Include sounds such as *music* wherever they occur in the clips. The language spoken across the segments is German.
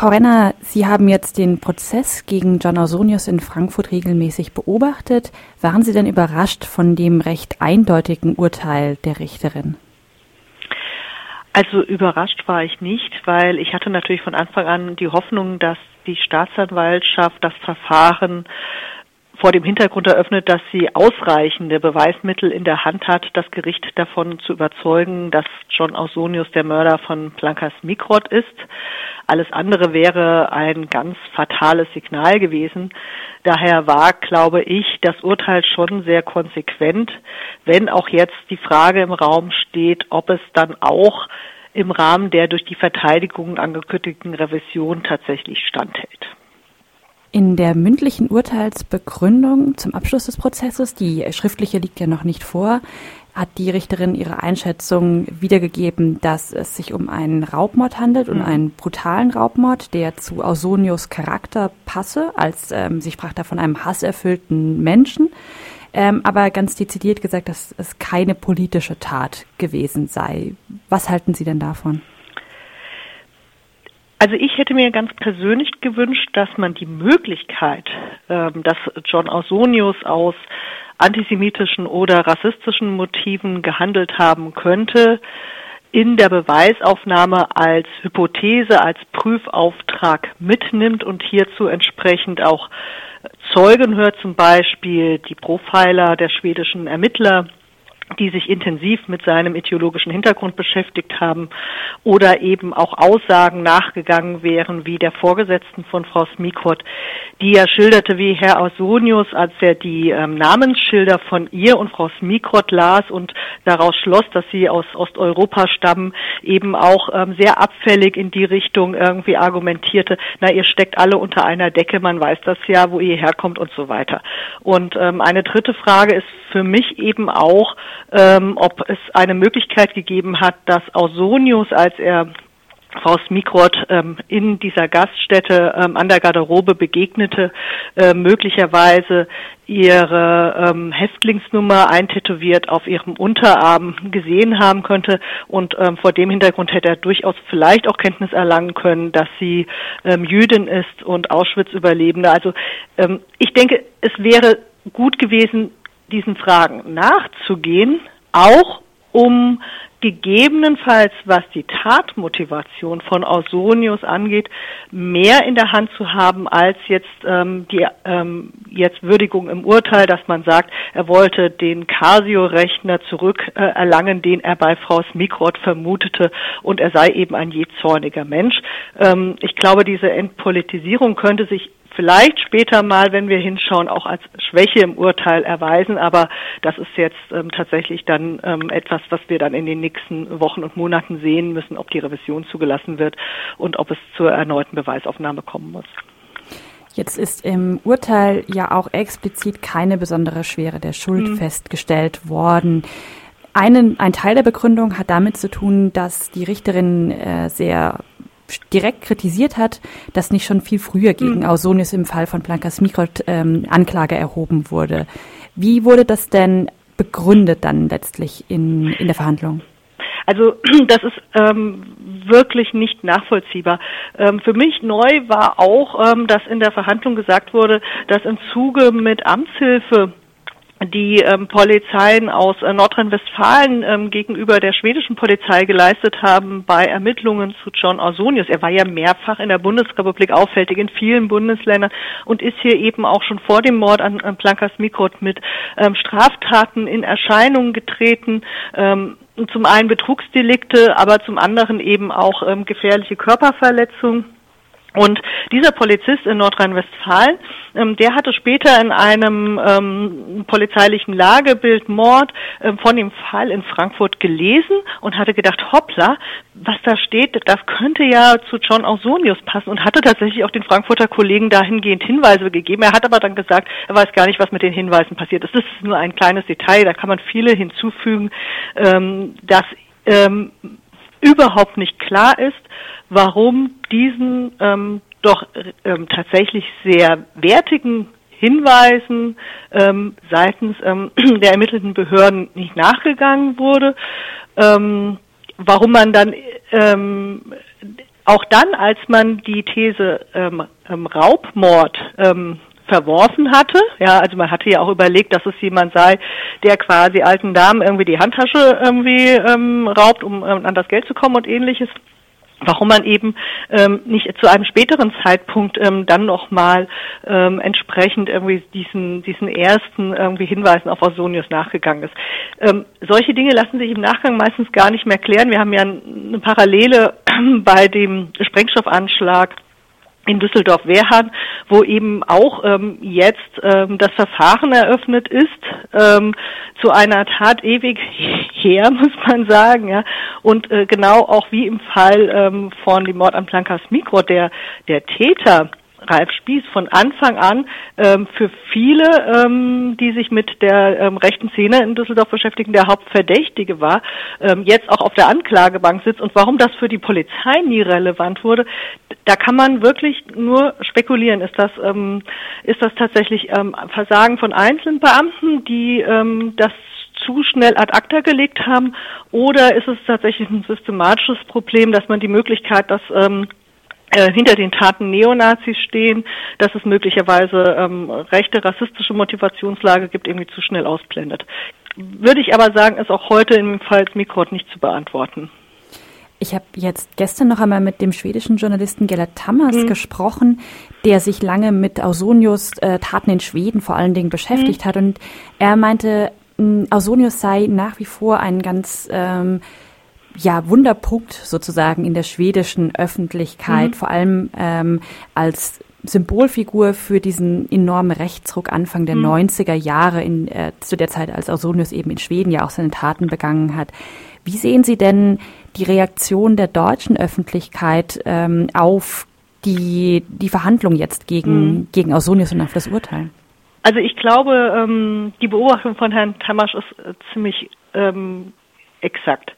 Frau Renner, Sie haben jetzt den Prozess gegen John Ausonius in Frankfurt regelmäßig beobachtet. Waren Sie denn überrascht von dem recht eindeutigen Urteil der Richterin? Also überrascht war ich nicht, weil ich hatte natürlich von Anfang an die Hoffnung, dass die Staatsanwaltschaft das Verfahren vor dem Hintergrund eröffnet, dass sie ausreichende Beweismittel in der Hand hat, das Gericht davon zu überzeugen, dass John Ausonius der Mörder von Plankas Mikrot ist. Alles andere wäre ein ganz fatales Signal gewesen. Daher war, glaube ich, das Urteil schon sehr konsequent, wenn auch jetzt die Frage im Raum steht, ob es dann auch im Rahmen der durch die Verteidigung angekündigten Revision tatsächlich standhält. In der mündlichen Urteilsbegründung zum Abschluss des Prozesses, die schriftliche liegt ja noch nicht vor, hat die Richterin ihre Einschätzung wiedergegeben, dass es sich um einen Raubmord handelt und mhm. einen brutalen Raubmord, der zu Ausonius Charakter passe, als ähm, sie sprach da von einem hasserfüllten Menschen, ähm, aber ganz dezidiert gesagt, dass es keine politische Tat gewesen sei. Was halten Sie denn davon? Also ich hätte mir ganz persönlich gewünscht, dass man die Möglichkeit, ähm, dass John Ausonius aus antisemitischen oder rassistischen Motiven gehandelt haben könnte, in der Beweisaufnahme als Hypothese, als Prüfauftrag mitnimmt und hierzu entsprechend auch Zeugen hört, zum Beispiel die Profiler der schwedischen Ermittler, die sich intensiv mit seinem ideologischen Hintergrund beschäftigt haben oder eben auch Aussagen nachgegangen wären, wie der Vorgesetzten von Frau Smikot, die ja schilderte, wie Herr Ausonius, als er die ähm, Namensschilder von ihr und Frau Smikot las und daraus schloss, dass sie aus Osteuropa stammen, eben auch ähm, sehr abfällig in die Richtung irgendwie argumentierte, na, ihr steckt alle unter einer Decke, man weiß das ja, wo ihr herkommt und so weiter. Und ähm, eine dritte Frage ist für mich eben auch, ähm, ob es eine Möglichkeit gegeben hat, dass Ausonius, als er Frau Smikrot ähm, in dieser Gaststätte ähm, an der Garderobe begegnete, äh, möglicherweise ihre ähm, Häftlingsnummer eintätowiert auf ihrem Unterarm gesehen haben könnte und ähm, vor dem Hintergrund hätte er durchaus vielleicht auch Kenntnis erlangen können, dass sie ähm, Jüdin ist und Auschwitz-Überlebende. Also ähm, ich denke, es wäre gut gewesen, diesen Fragen nachzugehen, auch um gegebenenfalls, was die Tatmotivation von Ausonius angeht, mehr in der Hand zu haben als jetzt ähm, die ähm, jetzt Würdigung im Urteil, dass man sagt, er wollte den Casio-Rechner zurückerlangen, äh, den er bei Frau Smikrot vermutete, und er sei eben ein jähzorniger Mensch. Ähm, ich glaube, diese Entpolitisierung könnte sich vielleicht später mal, wenn wir hinschauen, auch als Schwäche im Urteil erweisen. Aber das ist jetzt ähm, tatsächlich dann ähm, etwas, was wir dann in den nächsten Wochen und Monaten sehen müssen, ob die Revision zugelassen wird und ob es zur erneuten Beweisaufnahme kommen muss. Jetzt ist im Urteil ja auch explizit keine besondere Schwere der Schuld mhm. festgestellt worden. Einen, ein Teil der Begründung hat damit zu tun, dass die Richterin äh, sehr direkt kritisiert hat, dass nicht schon viel früher gegen mhm. Ausonius im Fall von Plankas Mikrot ähm, Anklage erhoben wurde. Wie wurde das denn begründet dann letztlich in, in der Verhandlung? Also *clears throat* das ist ähm, wirklich nicht nachvollziehbar. Ähm, für mich neu war auch, ähm, dass in der Verhandlung gesagt wurde, dass im Zuge mit Amtshilfe die ähm, Polizeien aus äh, Nordrhein-Westfalen ähm, gegenüber der schwedischen Polizei geleistet haben bei Ermittlungen zu John Ausonius. Er war ja mehrfach in der Bundesrepublik auffällig in vielen Bundesländern und ist hier eben auch schon vor dem Mord an, an Plankas Mikrot mit ähm, Straftaten in Erscheinung getreten. Ähm, zum einen Betrugsdelikte, aber zum anderen eben auch ähm, gefährliche Körperverletzung. Und dieser Polizist in Nordrhein-Westfalen, ähm, der hatte später in einem ähm, polizeilichen Lagebild Mord ähm, von dem Fall in Frankfurt gelesen und hatte gedacht, hoppla, was da steht, das könnte ja zu John Ausonius passen und hatte tatsächlich auch den Frankfurter Kollegen dahingehend Hinweise gegeben. Er hat aber dann gesagt, er weiß gar nicht, was mit den Hinweisen passiert ist. Das ist nur ein kleines Detail, da kann man viele hinzufügen, ähm, dass ähm, überhaupt nicht klar ist, warum diesen ähm, doch ähm, tatsächlich sehr wertigen Hinweisen ähm, seitens ähm, *clears throat* der ermittelten Behörden nicht nachgegangen wurde, ähm, warum man dann ähm, auch dann, als man die These ähm, ähm, Raubmord ähm, verworfen hatte. Ja, also man hatte ja auch überlegt, dass es jemand sei, der quasi alten Damen irgendwie die Handtasche irgendwie ähm, raubt, um ähm, an das Geld zu kommen und ähnliches warum man eben ähm, nicht zu einem späteren Zeitpunkt ähm, dann nochmal ähm, entsprechend irgendwie diesen, diesen ersten irgendwie Hinweisen auf Ausonius nachgegangen ist. Ähm, solche Dinge lassen sich im Nachgang meistens gar nicht mehr klären. Wir haben ja eine Parallele *clears throat* bei dem Sprengstoffanschlag in Düsseldorf-Wehrhahn, wo eben auch ähm, jetzt ähm, das Verfahren eröffnet ist ähm, zu einer Tat ewig *laughs* her, muss man sagen, ja. Und äh, genau auch wie im Fall ähm, von dem Mord an Plankas Mikro, der der Täter Ralf Spieß von Anfang an ähm, für viele, ähm, die sich mit der ähm, rechten Szene in Düsseldorf beschäftigen, der Hauptverdächtige war, ähm, jetzt auch auf der Anklagebank sitzt und warum das für die Polizei nie relevant wurde, da kann man wirklich nur spekulieren. Ist das, ähm, ist das tatsächlich ähm, Versagen von einzelnen Beamten, die ähm, das zu schnell ad acta gelegt haben, oder ist es tatsächlich ein systematisches Problem, dass man die Möglichkeit, dass ähm, äh, hinter den Taten Neonazis stehen, dass es möglicherweise ähm, rechte rassistische Motivationslage gibt, irgendwie zu schnell ausblendet. Würde ich aber sagen, ist auch heute im Fall Mikrot nicht zu beantworten. Ich habe jetzt gestern noch einmal mit dem schwedischen Journalisten Gellert Tammers mhm. gesprochen, der sich lange mit Ausonius äh, Taten in Schweden vor allen Dingen beschäftigt mhm. hat. Und er meinte, Ausonius sei nach wie vor ein ganz ähm, ja, Wunderpunkt sozusagen in der schwedischen Öffentlichkeit, mhm. vor allem ähm, als Symbolfigur für diesen enormen Rechtsruck Anfang der mhm. 90er Jahre, in, äh, zu der Zeit, als Ausonius eben in Schweden ja auch seine Taten begangen hat. Wie sehen Sie denn die Reaktion der deutschen Öffentlichkeit ähm, auf die, die Verhandlung jetzt gegen, mhm. gegen Ausonius und auf das Urteil? Also ich glaube, ähm, die Beobachtung von Herrn Tamasch ist äh, ziemlich ähm, exakt.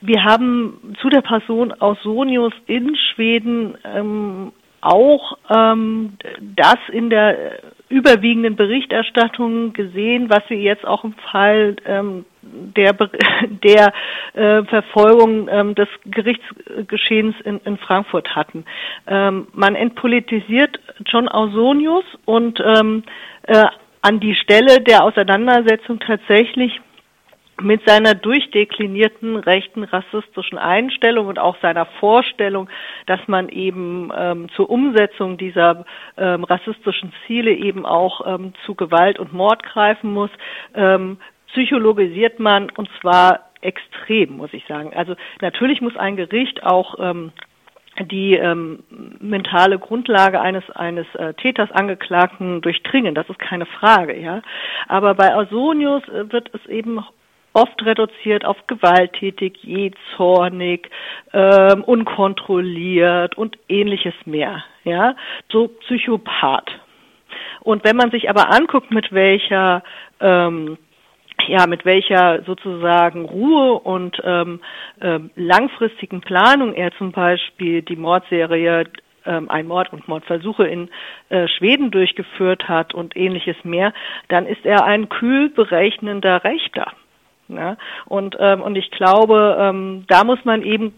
Wir haben zu der Person Ausonius in Schweden ähm, auch ähm, das in der überwiegenden Berichterstattung gesehen, was wir jetzt auch im Fall ähm, der, *laughs* der äh, Verfolgung ähm, des Gerichtsgeschehens in, in Frankfurt hatten. Ähm, man entpolitisiert John Ausonius und ähm, äh, an die Stelle der Auseinandersetzung tatsächlich mit seiner durchdeklinierten rechten rassistischen Einstellung und auch seiner Vorstellung, dass man eben ähm, zur Umsetzung dieser ähm, rassistischen Ziele eben auch ähm, zu Gewalt und Mord greifen muss, ähm, psychologisiert man und zwar extrem, muss ich sagen. Also natürlich muss ein Gericht auch ähm, die ähm, mentale Grundlage eines eines äh, Täters Angeklagten durchdringen, das ist keine Frage, ja. Aber bei Ausonius äh, wird es eben oft reduziert auf gewalttätig, jähzornig, ähm, unkontrolliert und ähnliches mehr. Ja, so Psychopath. Und wenn man sich aber anguckt, mit welcher ähm, ja, mit welcher sozusagen Ruhe und ähm, ähm, langfristigen Planung er zum Beispiel die Mordserie ähm, ein Mord und Mordversuche in äh, Schweden durchgeführt hat und ähnliches mehr, dann ist er ein kühl berechnender Rechter. Ja? Und, ähm, und ich glaube, ähm, da muss man eben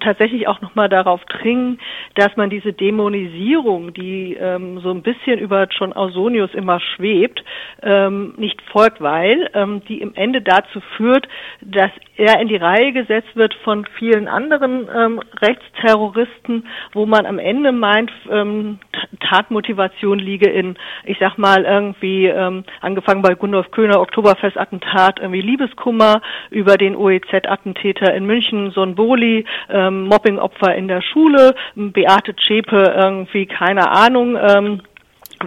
tatsächlich auch nochmal darauf dringen, dass man diese Dämonisierung, die ähm, so ein bisschen über John Ausonius immer schwebt, ähm, nicht folgt, weil ähm, die im Ende dazu führt, dass er in die Reihe gesetzt wird von vielen anderen ähm, Rechtsterroristen, wo man am Ende meint, ähm, Tatmotivation liege in, ich sag mal, irgendwie ähm, angefangen bei Gundolf Köhner, Oktoberfestattentat, irgendwie Liebeskummer, über den OEZ-Attentäter in München, Son Boli, ähm, Mobbingopfer in der Schule, Beate Zschäpe irgendwie, keine Ahnung, ähm,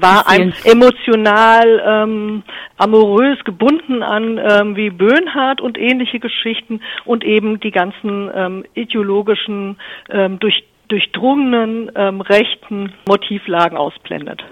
war ein emotional ähm, amorös gebunden an ähm, wie Böhnhardt und ähnliche Geschichten und eben die ganzen ähm, ideologischen ähm, durch durchdrungenen ähm, rechten Motivlagen ausblendet.